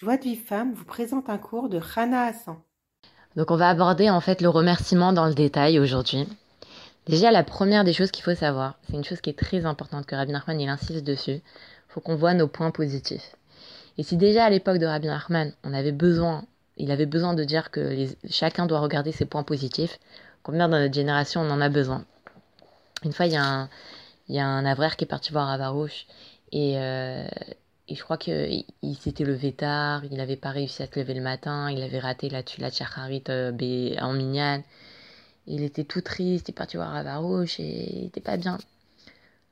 Joie de vie femme vous présente un cours de Rana Hassan. Donc on va aborder en fait le remerciement dans le détail aujourd'hui. Déjà la première des choses qu'il faut savoir, c'est une chose qui est très importante que Rabbi Nachman il insiste dessus, faut qu'on voit nos points positifs. Et si déjà à l'époque de Rabbi Nachman, on avait besoin, il avait besoin de dire que chacun doit regarder ses points positifs, combien dans notre génération on en a besoin? Une fois il y a un, il y a un avraire qui est parti voir Avarouche et, euh, et je crois qu'il il, s'était levé tard, il n'avait pas réussi à se lever le matin, il avait raté la, la tchacharit euh, en mignane. Il était tout triste, il est parti voir Avarouche et il était pas bien.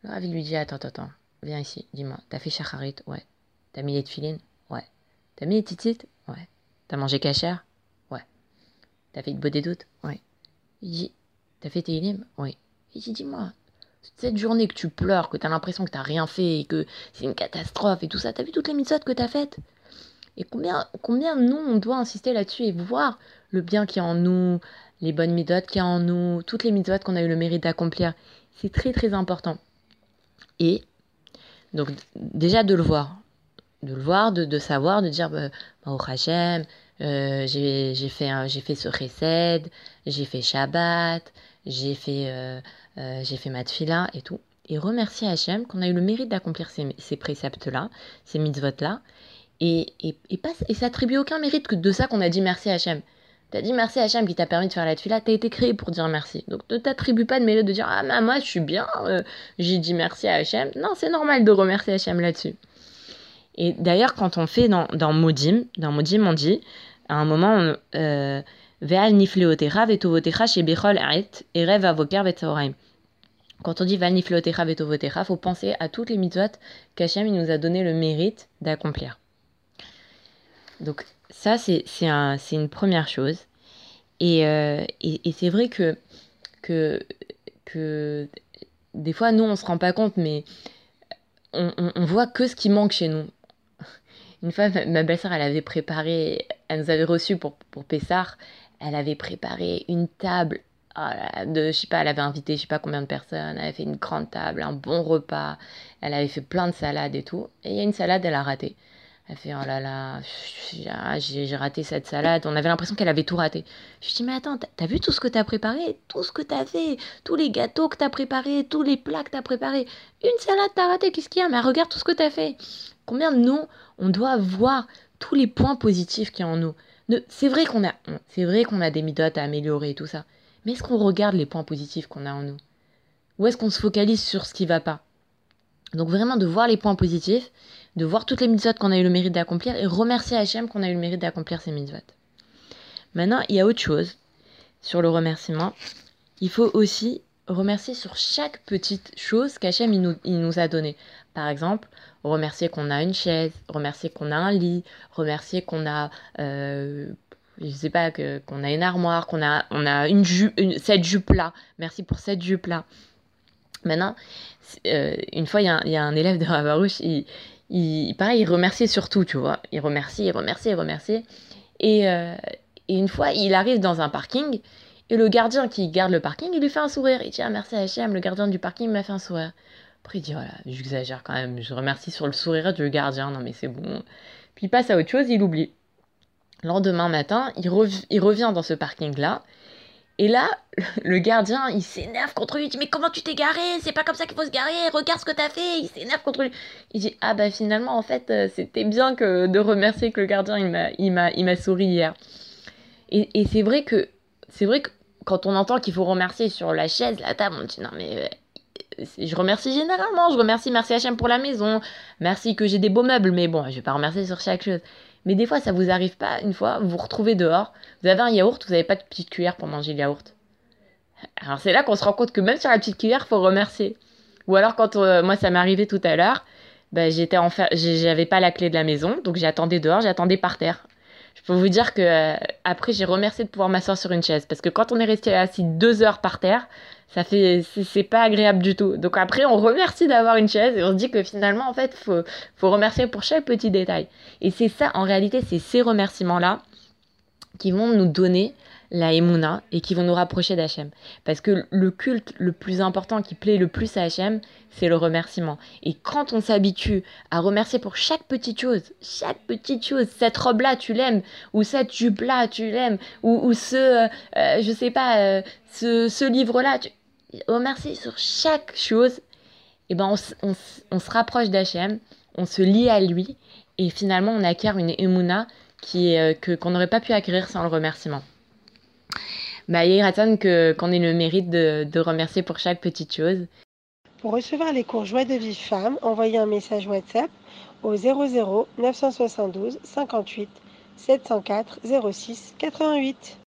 Le Rav lui dit Attends, attends, viens ici, dis-moi, t'as fait chacharit Ouais. T'as mis les tefilines Ouais. T'as mis les titites Ouais. T'as mangé cachère Ouais. T'as fait de des doutes Ouais. Il dit T'as fait tes Oui. Il dit Dis-moi, cette journée que tu pleures, que tu as l'impression que tu rien fait et que c'est une catastrophe et tout ça, tu as vu toutes les mitzvot que tu as faites? Et combien, combien nous, on doit insister là-dessus et voir le bien qui est en nous, les bonnes mitzvot qui y a en nous, toutes les mitzvot qu'on a eu le mérite d'accomplir? C'est très très important. Et donc déjà de le voir, de le voir, de, savoir, de dire, bah, au Hachem, euh, j'ai fait, j'ai fait ce recède, j'ai fait Shabbat, j'ai fait, euh, euh, j'ai fait ma tfila et tout. Et remercier Hachem qu'on a eu le mérite d'accomplir ces, préceptes-là, ces mitzvot-là. Et, et, et, et s'attribuer aucun mérite que de ça qu'on a dit merci Hachem. T'as dit merci Hachem qui t'a permis de faire la tfila, t'as été créé pour dire merci. Donc ne t'attribue pas de mérite de dire ah mais moi je suis bien, euh, j'ai dit merci à Hachem. Non, c'est normal de remercier Hachem là-dessus. Et d'ailleurs quand on fait dans, dans Modim, dans Modim on dit, à un moment, euh, Ve'al nifleotecha vetovotecha chez Bechol et rêve avoker vetzaoraim. Quand on dit Ve'al nifleotecha vetovotecha, faut penser à toutes les mitzvot qu'Hachem nous a donné le mérite d'accomplir. Donc ça, c'est un, une première chose. Et, euh, et, et c'est vrai que, que, que des fois, nous, on se rend pas compte, mais on, on, voit que ce qui manque chez nous. Une fois, ma belle-sœur, elle avait préparé, elle nous avait reçus pour, pour Pessar, elle avait préparé une table de, je sais pas, elle avait invité je sais pas combien de personnes, elle avait fait une grande table, un bon repas, elle avait fait plein de salades et tout. Et il y a une salade, elle a raté. Elle fait, oh là là, j'ai raté cette salade. On avait l'impression qu'elle avait tout raté. Je dis, mais attends, t'as vu tout ce que t'as préparé? Tout ce que t'as fait Tous les gâteaux que t'as préparés Tous les plats que t'as préparés Une salade, t'as raté Qu'est-ce qu'il y a? Mais regarde tout ce que t'as fait. Combien de nous, on doit voir tous les points positifs qu'il y a en nous? C'est vrai qu'on a, c'est vrai qu'on a des midotes à améliorer et tout ça. Mais est-ce qu'on regarde les points positifs qu'on a en nous Ou est-ce qu'on se focalise sur ce qui va pas Donc vraiment de voir les points positifs, de voir toutes les mitzvot qu'on a eu le mérite d'accomplir et remercier Hachem qu'on a eu le mérite d'accomplir ces mitzvot. Maintenant, il y a autre chose sur le remerciement. Il faut aussi remercier sur chaque petite chose qu'Hachem il nous, a donné. Par exemple, remercier qu'on a une chaise, remercier qu'on a un lit, remercier qu'on a, euh, je sais pas, qu'on a une armoire, qu'on a, on a une jupe, cette jupe-là. Merci pour cette jupe-là. Maintenant, euh, une fois, il y, y, a un élève de Ravarouche, il, il, pareil, il remerciait surtout, tu vois. Il remercie, il remercie, il remercie. Et, euh, et une fois, il arrive dans un parking, et le gardien qui garde le parking, il lui fait un sourire. Il dit ah, merci à H&M, le gardien du parking m'a fait un sourire. Après, il dit voilà, j'exagère quand même, je remercie sur le sourire du gardien, non mais c'est bon. Puis il passe à autre chose, il oublie. Le lendemain matin, il, il revient dans ce parking-là. Et là, le gardien, il s'énerve contre lui. Il dit Mais comment tu t'es garé? C'est pas comme ça qu'il faut se garer. Regarde ce que t'as fait. Il s'énerve contre lui. Il dit Ah bah finalement, en fait, euh, c'était bien que de remercier que le gardien, il m'a, souri hier. Et, et c'est vrai que c'est vrai que quand on entend qu'il faut remercier sur la chaise, la table, on dit non mais euh, je remercie généralement, je remercie merci HM pour la maison, merci que j'ai des beaux meubles, mais bon, je vais pas remercier sur chaque chose. Mais des fois, ça vous arrive pas, une fois, vous vous retrouvez dehors, vous avez un yaourt, vous n'avez pas de petite cuillère pour manger le yaourt. Alors c'est là qu'on se rend compte que même sur la petite cuillère, il faut remercier. Ou alors quand euh, moi ça m'est arrivé tout à l'heure, ben, j'étais en j'avais pas la clé de la maison, donc j'attendais dehors, j'attendais par terre je peux vous dire que euh, après j'ai remercié de pouvoir m'asseoir sur une chaise parce que quand on est resté assis deux heures par terre, ça fait c'est pas agréable du tout. Donc après on remercie d'avoir une chaise et on se dit que finalement en fait faut faut remercier pour chaque petit détail. Et c'est ça en réalité c'est ces remerciements là qui vont nous donner la Emouna et qui vont nous rapprocher d'Hachem. Parce que le culte le plus important qui plaît le plus à Hachem, c'est le remerciement. Et quand on s'habitue à remercier pour chaque petite chose, chaque petite chose, cette robe-là, tu l'aimes, ou cette jupe-là, tu l'aimes, ou, ce, euh, euh, je sais pas, euh, ce, livre-là, tu remercie sur chaque chose, et eh ben on, on se rapproche d'Hachem, on se lie à lui, et finalement on acquiert une Emouna qui est, que, qu'on n'aurait pas pu acquérir sans le remerciement bah, que qu'on ait le mérite de, de remercier pour chaque petite chose. Pour recevoir les cours Joie de vie femme, envoyez un message WhatsApp au 00 972 58 704 06 88.